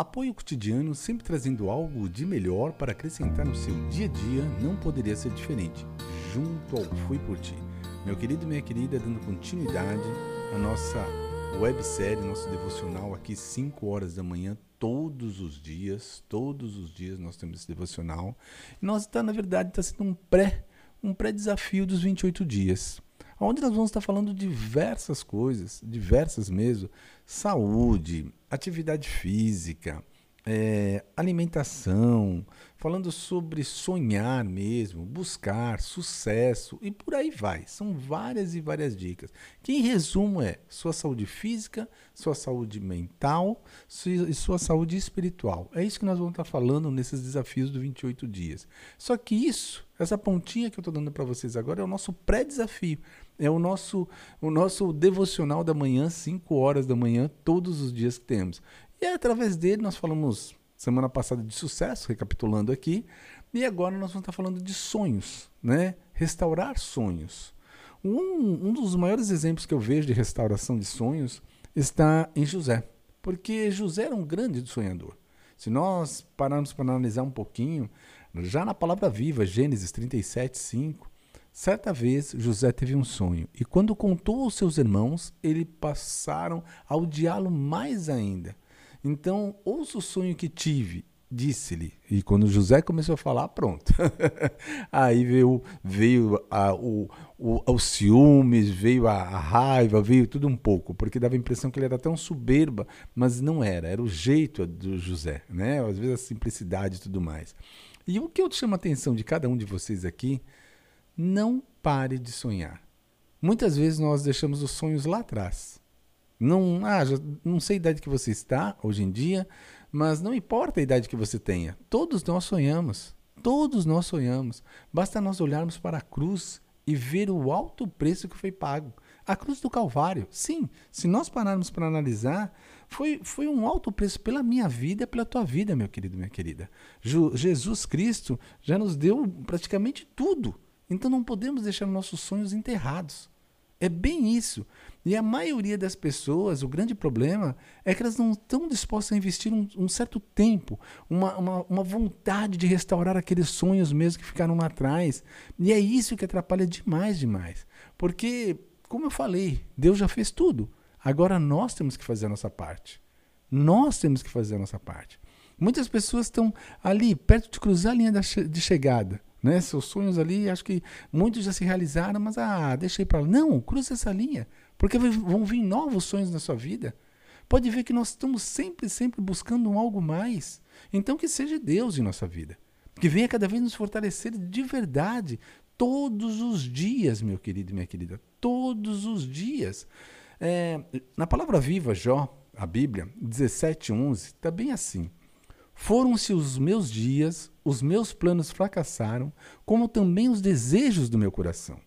Apoio cotidiano sempre trazendo algo de melhor para acrescentar no seu dia a dia não poderia ser diferente. Junto ao Fui Por Ti. Meu querido e minha querida, dando continuidade à nossa websérie, nosso devocional aqui 5 horas da manhã, todos os dias, todos os dias nós temos esse devocional. E nós está, na verdade, está sendo um pré, um pré-desafio dos 28 dias onde nós vamos estar falando diversas coisas, diversas mesmo, saúde, atividade física, é, alimentação, falando sobre sonhar mesmo, buscar sucesso e por aí vai. São várias e várias dicas. Que em resumo é sua saúde física, sua saúde mental e sua saúde espiritual. É isso que nós vamos estar falando nesses desafios do 28 dias. Só que isso, essa pontinha que eu estou dando para vocês agora é o nosso pré-desafio. É o nosso, o nosso devocional da manhã, 5 horas da manhã, todos os dias que temos. E através dele nós falamos semana passada de sucesso, recapitulando aqui, e agora nós vamos estar falando de sonhos, né? Restaurar sonhos. Um, um dos maiores exemplos que eu vejo de restauração de sonhos está em José, porque José era um grande sonhador. Se nós pararmos para analisar um pouquinho, já na palavra viva, Gênesis 37, 5, Certa vez José teve um sonho, e quando contou aos seus irmãos, eles passaram a odiá-lo mais ainda. Então, ouça o sonho que tive, disse-lhe. E quando José começou a falar, pronto. Aí veio, veio a, o, o, ciúmes, veio a, a, raiva, veio tudo um pouco, porque dava a impressão que ele era tão soberba, mas não era, era o jeito do José, né? Às vezes a simplicidade e tudo mais. E o que eu chamo a atenção de cada um de vocês aqui não pare de sonhar. Muitas vezes nós deixamos os sonhos lá atrás. Não, ah, não sei a idade que você está hoje em dia, mas não importa a idade que você tenha. Todos nós sonhamos. Todos nós sonhamos. Basta nós olharmos para a cruz e ver o alto preço que foi pago. A cruz do Calvário. Sim, se nós pararmos para analisar, foi, foi um alto preço pela minha vida e pela tua vida, meu querido, minha querida. Jesus Cristo já nos deu praticamente tudo. Então não podemos deixar nossos sonhos enterrados. É bem isso. E a maioria das pessoas, o grande problema é que elas não estão dispostas a investir um, um certo tempo, uma, uma, uma, vontade de restaurar aqueles sonhos mesmo que ficaram lá atrás. E é isso que atrapalha demais, demais. Porque, como eu falei, Deus já fez tudo. Agora nós temos que fazer a nossa parte. Nós temos que fazer a nossa parte. Muitas pessoas estão ali, perto de cruzar a linha de chegada né? Seus sonhos ali, acho que muitos já se realizaram, mas ah, deixa aí para lá. Não, cruza essa linha, porque vão vir novos sonhos na sua vida. Pode ver que nós estamos sempre, sempre buscando um algo mais. Então que seja Deus em nossa vida. Que venha cada vez nos fortalecer de verdade, todos os dias, meu querido minha querida, todos os dias. É, na palavra viva, Jó, a Bíblia, 17:11, está bem assim. Foram-se os meus dias, os meus planos fracassaram, como também os desejos do meu coração.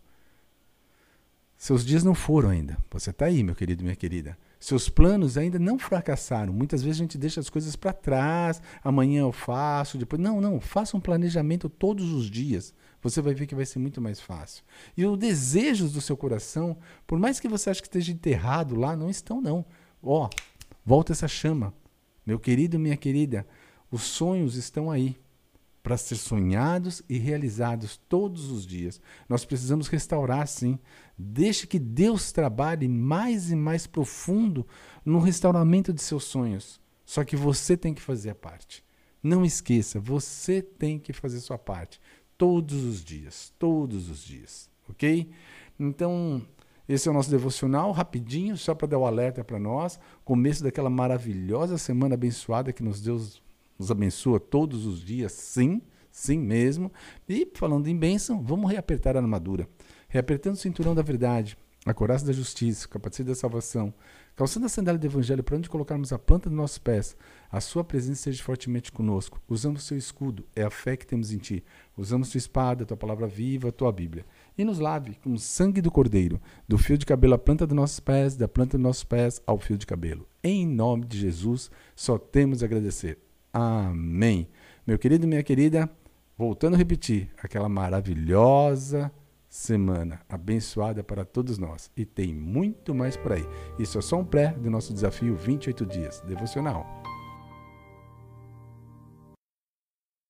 Seus dias não foram ainda. Você está aí, meu querido, minha querida. Seus planos ainda não fracassaram. Muitas vezes a gente deixa as coisas para trás. Amanhã eu faço, depois. Não, não. Faça um planejamento todos os dias. Você vai ver que vai ser muito mais fácil. E os desejos do seu coração, por mais que você ache que esteja enterrado lá, não estão, não. Ó, volta essa chama. Meu querido, minha querida, os sonhos estão aí para ser sonhados e realizados todos os dias. Nós precisamos restaurar, sim. Deixe que Deus trabalhe mais e mais profundo no restauramento de seus sonhos. Só que você tem que fazer a parte. Não esqueça, você tem que fazer sua parte todos os dias, todos os dias, ok? Então, esse é o nosso devocional, rapidinho, só para dar o alerta para nós. Começo daquela maravilhosa semana abençoada que nos Deus nos abençoa todos os dias, sim, sim mesmo. E falando em bênção, vamos reapertar a armadura. Reapertando o cinturão da verdade, a coraça da justiça, o capacete da salvação, calçando a sandália do evangelho para onde colocarmos a planta dos nossos pés, a sua presença seja fortemente conosco. Usamos seu escudo, é a fé que temos em ti. Usamos tua espada, tua palavra viva, tua Bíblia. E nos lave com o sangue do cordeiro, do fio de cabelo à planta dos nossos pés, da planta dos nossos pés ao fio de cabelo. Em nome de Jesus, só temos a agradecer. Amém. Meu querido minha querida, voltando a repetir, aquela maravilhosa semana abençoada para todos nós. E tem muito mais por aí. Isso é só um pré do nosso desafio 28 dias devocional.